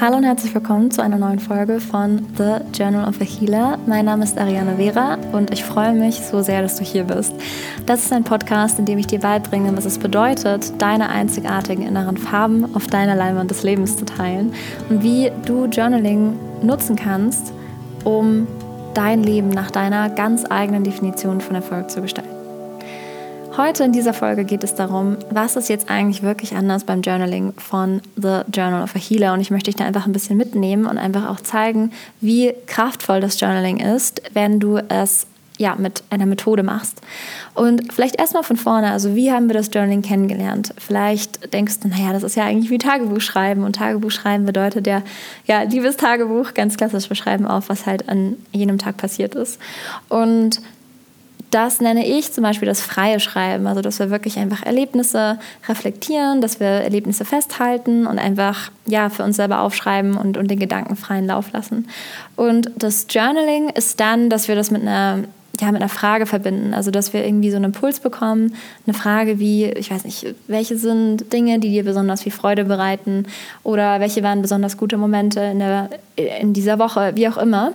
Hallo und herzlich willkommen zu einer neuen Folge von The Journal of a Healer. Mein Name ist Ariana Vera und ich freue mich so sehr, dass du hier bist. Das ist ein Podcast, in dem ich dir beibringe, was es bedeutet, deine einzigartigen inneren Farben auf deiner Leinwand des Lebens zu teilen und wie du Journaling nutzen kannst, um dein Leben nach deiner ganz eigenen Definition von Erfolg zu gestalten. Heute in dieser Folge geht es darum, was ist jetzt eigentlich wirklich anders beim Journaling von The Journal of a Healer. Und ich möchte dich da einfach ein bisschen mitnehmen und einfach auch zeigen, wie kraftvoll das Journaling ist, wenn du es ja, mit einer Methode machst. Und vielleicht erstmal von vorne, also wie haben wir das Journaling kennengelernt? Vielleicht denkst du, naja, das ist ja eigentlich wie Tagebuch schreiben und Tagebuch schreiben bedeutet ja, ja, liebes Tagebuch, ganz klassisch beschreiben auf, was halt an jenem Tag passiert ist. Und das nenne ich zum Beispiel das freie Schreiben, also dass wir wirklich einfach Erlebnisse reflektieren, dass wir Erlebnisse festhalten und einfach ja für uns selber aufschreiben und, und den Gedanken freien Lauf lassen. Und das Journaling ist dann, dass wir das mit einer ja, mit einer Frage verbinden. Also, dass wir irgendwie so einen Impuls bekommen, eine Frage wie, ich weiß nicht, welche sind Dinge, die dir besonders viel Freude bereiten oder welche waren besonders gute Momente in, der, in dieser Woche, wie auch immer.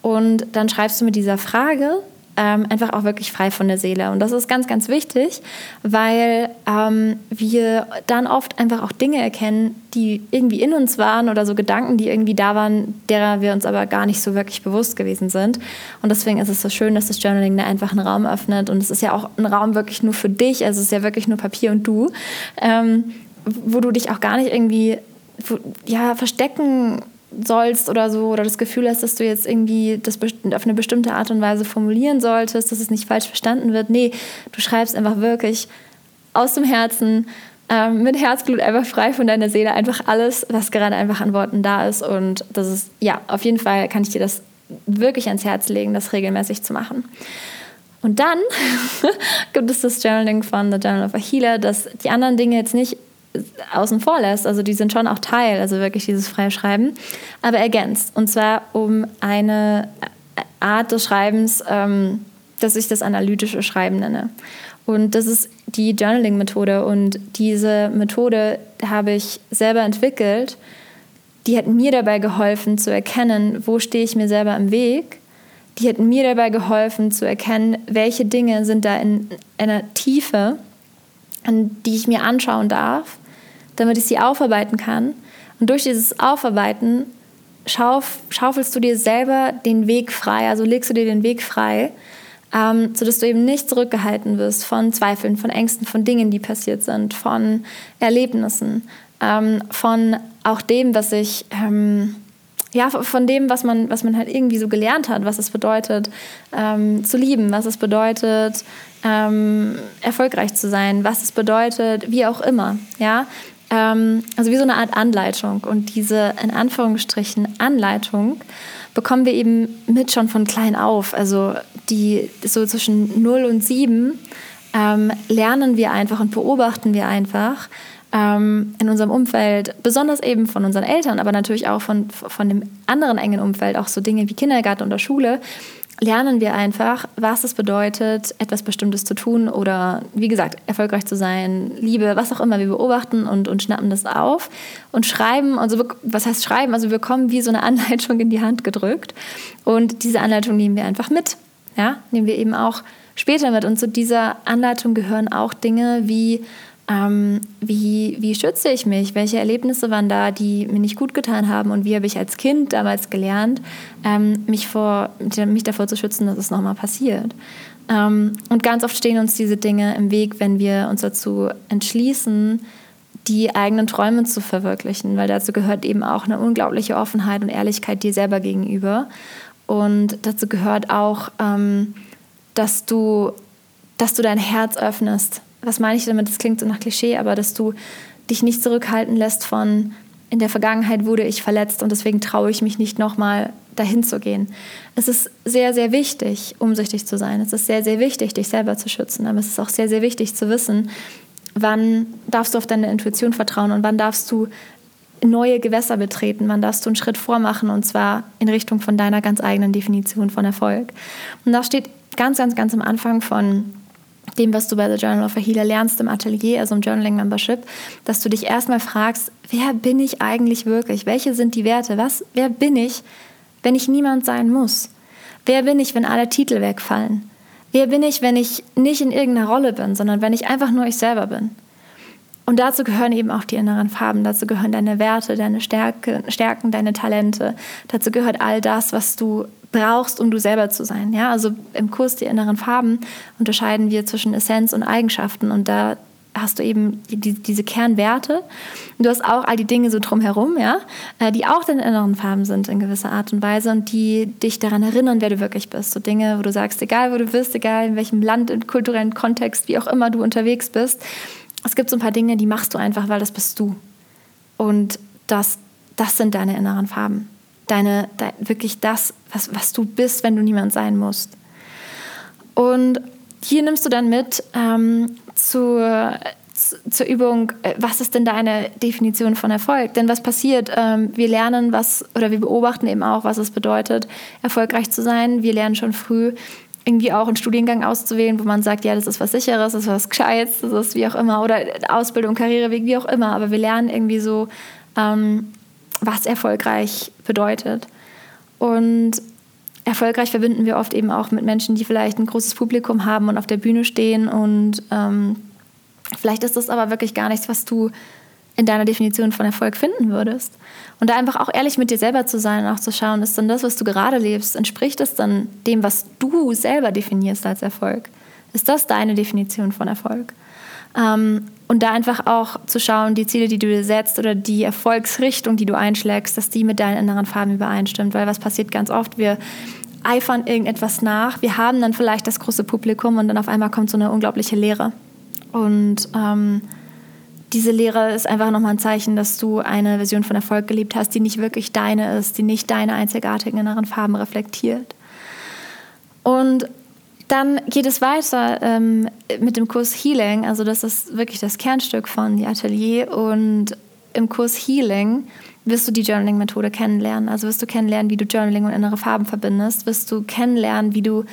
Und dann schreibst du mit dieser Frage ähm, einfach auch wirklich frei von der Seele. Und das ist ganz, ganz wichtig, weil ähm, wir dann oft einfach auch Dinge erkennen, die irgendwie in uns waren oder so Gedanken, die irgendwie da waren, derer wir uns aber gar nicht so wirklich bewusst gewesen sind. Und deswegen ist es so schön, dass das Journaling da einfach einen Raum öffnet. Und es ist ja auch ein Raum wirklich nur für dich, also es ist ja wirklich nur Papier und du, ähm, wo du dich auch gar nicht irgendwie ja, verstecken sollst oder so oder das Gefühl hast, dass du jetzt irgendwie das auf eine bestimmte Art und Weise formulieren solltest, dass es nicht falsch verstanden wird. Nee, du schreibst einfach wirklich aus dem Herzen, ähm, mit Herzblut einfach frei von deiner Seele, einfach alles, was gerade einfach an Worten da ist. Und das ist, ja, auf jeden Fall kann ich dir das wirklich ans Herz legen, das regelmäßig zu machen. Und dann gibt es das Journaling von The Journal of a Healer, das die anderen Dinge jetzt nicht außen vor lässt. Also die sind schon auch Teil, also wirklich dieses freie Schreiben, aber ergänzt. Und zwar um eine Art des Schreibens, ähm, dass ich das analytische Schreiben nenne. Und das ist die Journaling-Methode. Und diese Methode habe ich selber entwickelt. Die hat mir dabei geholfen zu erkennen, wo stehe ich mir selber im Weg. Die hat mir dabei geholfen zu erkennen, welche Dinge sind da in einer Tiefe, an die ich mir anschauen darf damit ich sie aufarbeiten kann. Und durch dieses Aufarbeiten schauf, schaufelst du dir selber den Weg frei, also legst du dir den Weg frei, ähm, sodass du eben nicht zurückgehalten wirst von Zweifeln, von Ängsten, von Dingen, die passiert sind, von Erlebnissen, ähm, von auch dem, was ich... Ähm, ja, von dem, was man, was man halt irgendwie so gelernt hat, was es bedeutet, ähm, zu lieben, was es bedeutet, ähm, erfolgreich zu sein, was es bedeutet, wie auch immer. Ja, ähm, also wie so eine Art Anleitung. Und diese in Anführungsstrichen Anleitung bekommen wir eben mit schon von klein auf. Also die so zwischen 0 und 7 ähm, lernen wir einfach und beobachten wir einfach ähm, in unserem Umfeld, besonders eben von unseren Eltern, aber natürlich auch von, von dem anderen engen Umfeld, auch so Dinge wie Kindergarten oder Schule, lernen wir einfach, was es bedeutet, etwas Bestimmtes zu tun oder, wie gesagt, erfolgreich zu sein, Liebe, was auch immer. Wir beobachten und, und schnappen das auf und schreiben. Also, was heißt schreiben? Also, wir bekommen wie so eine Anleitung in die Hand gedrückt. Und diese Anleitung nehmen wir einfach mit. Ja, nehmen wir eben auch später mit. Und zu dieser Anleitung gehören auch Dinge wie ähm, wie, wie schütze ich mich? Welche Erlebnisse waren da, die mir nicht gut getan haben? Und wie habe ich als Kind damals gelernt, ähm, mich, vor, mich davor zu schützen, dass es nochmal passiert? Ähm, und ganz oft stehen uns diese Dinge im Weg, wenn wir uns dazu entschließen, die eigenen Träume zu verwirklichen, weil dazu gehört eben auch eine unglaubliche Offenheit und Ehrlichkeit dir selber gegenüber. Und dazu gehört auch, ähm, dass, du, dass du dein Herz öffnest was meine ich damit? Das klingt so nach Klischee, aber dass du dich nicht zurückhalten lässt von, in der Vergangenheit wurde ich verletzt und deswegen traue ich mich nicht nochmal dahin zu gehen. Es ist sehr, sehr wichtig, umsichtig zu sein. Es ist sehr, sehr wichtig, dich selber zu schützen. Aber es ist auch sehr, sehr wichtig zu wissen, wann darfst du auf deine Intuition vertrauen und wann darfst du neue Gewässer betreten, wann darfst du einen Schritt vormachen und zwar in Richtung von deiner ganz eigenen Definition von Erfolg. Und das steht ganz, ganz, ganz am Anfang von dem, was du bei The Journal of a Healer lernst im Atelier, also im Journaling Membership, dass du dich erstmal fragst, wer bin ich eigentlich wirklich? Welche sind die Werte? Was, wer bin ich, wenn ich niemand sein muss? Wer bin ich, wenn alle Titel wegfallen? Wer bin ich, wenn ich nicht in irgendeiner Rolle bin, sondern wenn ich einfach nur ich selber bin? Und dazu gehören eben auch die inneren Farben, dazu gehören deine Werte, deine Stärke, Stärken, deine Talente. Dazu gehört all das, was du brauchst, um du selber zu sein. Ja, also im Kurs die inneren Farben unterscheiden wir zwischen Essenz und Eigenschaften und da hast du eben die, diese Kernwerte. Und du hast auch all die Dinge so drumherum, ja, äh, die auch deine inneren Farben sind in gewisser Art und Weise und die dich daran erinnern, wer du wirklich bist. So Dinge, wo du sagst, egal wo du bist, egal in welchem Land, im kulturellen Kontext, wie auch immer du unterwegs bist, es gibt so ein paar Dinge, die machst du einfach, weil das bist du. Und das, das sind deine inneren Farben. Deine, dein, wirklich das, was, was du bist, wenn du niemand sein musst. Und hier nimmst du dann mit ähm, zur, zur Übung, äh, was ist denn deine Definition von Erfolg? Denn was passiert? Ähm, wir lernen was oder wir beobachten eben auch, was es bedeutet, erfolgreich zu sein. Wir lernen schon früh, irgendwie auch einen Studiengang auszuwählen, wo man sagt, ja, das ist was Sicheres, das ist was Gescheites, das ist wie auch immer, oder Ausbildung, Karriereweg, wie auch immer. Aber wir lernen irgendwie so, ähm, was erfolgreich bedeutet. Und erfolgreich verbinden wir oft eben auch mit Menschen, die vielleicht ein großes Publikum haben und auf der Bühne stehen. Und ähm, vielleicht ist das aber wirklich gar nichts, was du in deiner Definition von Erfolg finden würdest. Und da einfach auch ehrlich mit dir selber zu sein und auch zu schauen, ist dann das, was du gerade lebst, entspricht es dann dem, was du selber definierst als Erfolg? Ist das deine Definition von Erfolg? Ähm, und da einfach auch zu schauen, die Ziele, die du dir setzt oder die Erfolgsrichtung, die du einschlägst, dass die mit deinen inneren Farben übereinstimmt. Weil was passiert ganz oft? Wir eifern irgendetwas nach, wir haben dann vielleicht das große Publikum und dann auf einmal kommt so eine unglaubliche Leere. Und ähm, diese Lehre ist einfach nochmal ein Zeichen, dass du eine Version von Erfolg gelebt hast, die nicht wirklich deine ist, die nicht deine einzigartigen inneren Farben reflektiert. Und dann geht es weiter ähm, mit dem Kurs Healing. Also das ist wirklich das Kernstück von die Atelier. Und im Kurs Healing wirst du die Journaling-Methode kennenlernen. Also wirst du kennenlernen, wie du Journaling und innere Farben verbindest. Wirst du kennenlernen, wie du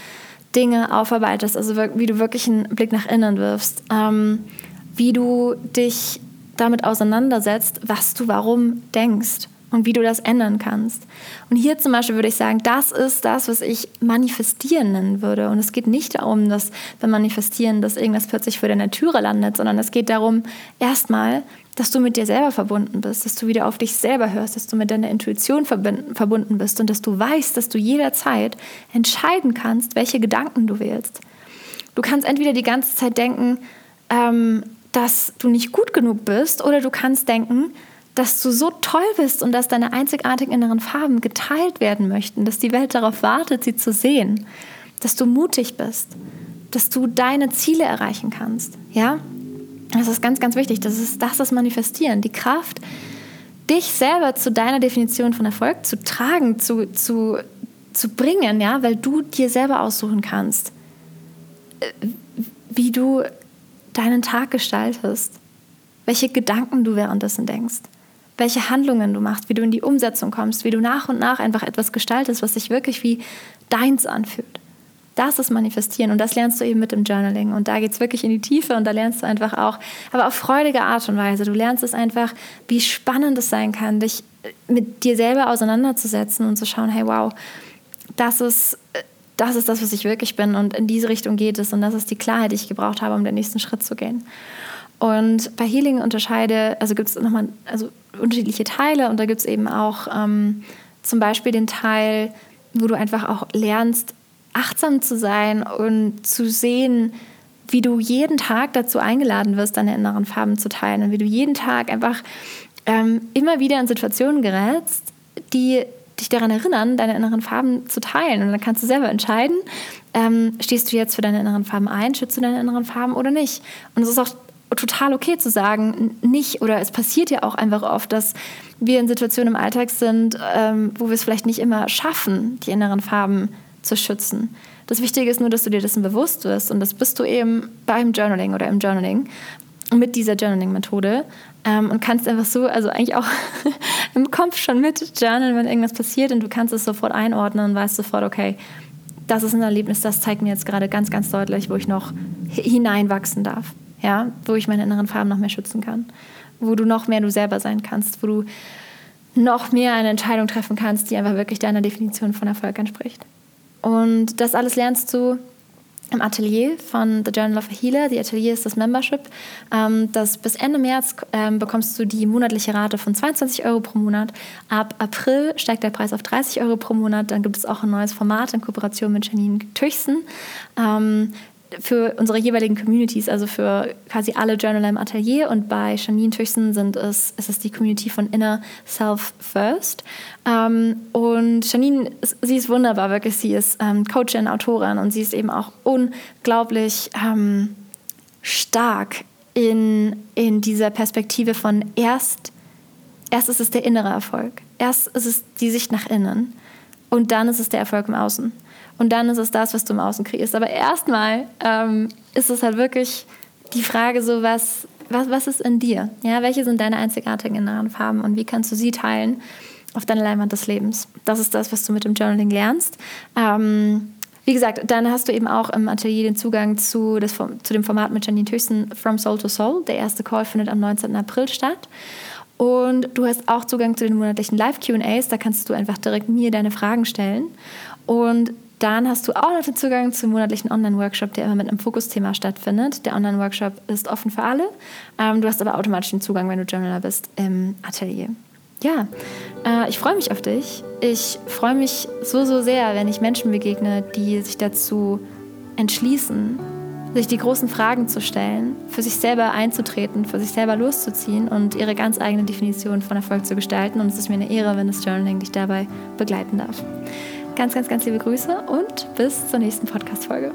Dinge aufarbeitest. Also wie du wirklich einen Blick nach innen wirfst. Ähm, wie du dich damit auseinandersetzt, was du warum denkst und wie du das ändern kannst. Und hier zum Beispiel würde ich sagen, das ist das, was ich manifestieren nennen würde. Und es geht nicht darum, dass beim Manifestieren, dass irgendwas plötzlich vor deiner Türe landet, sondern es geht darum, erstmal, dass du mit dir selber verbunden bist, dass du wieder auf dich selber hörst, dass du mit deiner Intuition verbunden bist und dass du weißt, dass du jederzeit entscheiden kannst, welche Gedanken du wählst. Du kannst entweder die ganze Zeit denken, ähm, dass du nicht gut genug bist oder du kannst denken, dass du so toll bist und dass deine einzigartigen inneren Farben geteilt werden möchten, dass die Welt darauf wartet, sie zu sehen, dass du mutig bist, dass du deine Ziele erreichen kannst. Ja, das ist ganz, ganz wichtig. Das ist das, das Manifestieren, die Kraft, dich selber zu deiner Definition von Erfolg zu tragen, zu, zu, zu bringen, ja, weil du dir selber aussuchen kannst, äh, wie du deinen Tag gestaltest, welche Gedanken du währenddessen denkst, welche Handlungen du machst, wie du in die Umsetzung kommst, wie du nach und nach einfach etwas gestaltest, was sich wirklich wie deins anfühlt. Das ist Manifestieren und das lernst du eben mit dem Journaling. Und da geht es wirklich in die Tiefe und da lernst du einfach auch, aber auf freudige Art und Weise. Du lernst es einfach, wie spannend es sein kann, dich mit dir selber auseinanderzusetzen und zu schauen, hey, wow, das ist das ist das, was ich wirklich bin und in diese Richtung geht es und das ist die Klarheit, die ich gebraucht habe, um den nächsten Schritt zu gehen. Und bei Healing unterscheide, also gibt es nochmal also unterschiedliche Teile und da gibt es eben auch ähm, zum Beispiel den Teil, wo du einfach auch lernst, achtsam zu sein und zu sehen, wie du jeden Tag dazu eingeladen wirst, deine inneren Farben zu teilen und wie du jeden Tag einfach ähm, immer wieder in Situationen gerätst, die dich daran erinnern, deine inneren Farben zu teilen. Und dann kannst du selber entscheiden, ähm, stehst du jetzt für deine inneren Farben ein, schützt du deine inneren Farben oder nicht. Und es ist auch total okay zu sagen, nicht, oder es passiert ja auch einfach oft, dass wir in Situationen im Alltag sind, ähm, wo wir es vielleicht nicht immer schaffen, die inneren Farben zu schützen. Das Wichtige ist nur, dass du dir dessen bewusst wirst und das bist du eben beim Journaling oder im Journaling mit dieser Journaling-Methode ähm, und kannst einfach so, also eigentlich auch im Kopf schon mit journalen, wenn irgendwas passiert und du kannst es sofort einordnen und weißt sofort, okay, das ist ein Erlebnis, das zeigt mir jetzt gerade ganz, ganz deutlich, wo ich noch hineinwachsen darf. Ja, wo ich meine inneren Farben noch mehr schützen kann. Wo du noch mehr du selber sein kannst, wo du noch mehr eine Entscheidung treffen kannst, die einfach wirklich deiner Definition von Erfolg entspricht. Und das alles lernst du im Atelier von The Journal of a Healer. Die Atelier ist das Membership. Ähm, das bis Ende März ähm, bekommst du die monatliche Rate von 22 Euro pro Monat. Ab April steigt der Preis auf 30 Euro pro Monat. Dann gibt es auch ein neues Format in Kooperation mit Janine Tüchsen. Ähm, für unsere jeweiligen Communities, also für quasi alle Journaler im Atelier. Und bei Janine Tüchsen sind es, ist es die Community von Inner Self First. Ähm, und Janine, sie ist wunderbar, wirklich. Sie ist ähm, Coachin, Autorin und sie ist eben auch unglaublich ähm, stark in, in dieser Perspektive von erst, erst ist es der innere Erfolg, erst ist es die Sicht nach innen und dann ist es der Erfolg im Außen. Und dann ist es das, was du im Außen kriegst. Aber erstmal ähm, ist es halt wirklich die Frage so, was, was, was ist in dir? Ja, welche sind deine einzigartigen inneren Farben und wie kannst du sie teilen auf deine Leinwand des Lebens? Das ist das, was du mit dem Journaling lernst. Ähm, wie gesagt, dann hast du eben auch im Atelier den Zugang zu, das, zu dem Format mit Janine Thyssen From Soul to Soul. Der erste Call findet am 19. April statt. Und du hast auch Zugang zu den monatlichen Live-QAs. Da kannst du einfach direkt mir deine Fragen stellen. Und dann hast du auch noch den Zugang zum monatlichen Online-Workshop, der immer mit einem Fokusthema stattfindet. Der Online-Workshop ist offen für alle. Ähm, du hast aber automatisch den Zugang, wenn du Journaler bist, im Atelier. Ja, äh, ich freue mich auf dich. Ich freue mich so, so sehr, wenn ich Menschen begegne, die sich dazu entschließen, sich die großen Fragen zu stellen, für sich selber einzutreten, für sich selber loszuziehen und ihre ganz eigene Definition von Erfolg zu gestalten. Und es ist mir eine Ehre, wenn das Journaling dich dabei begleiten darf. Ganz, ganz, ganz liebe Grüße und bis zur nächsten Podcast-Folge.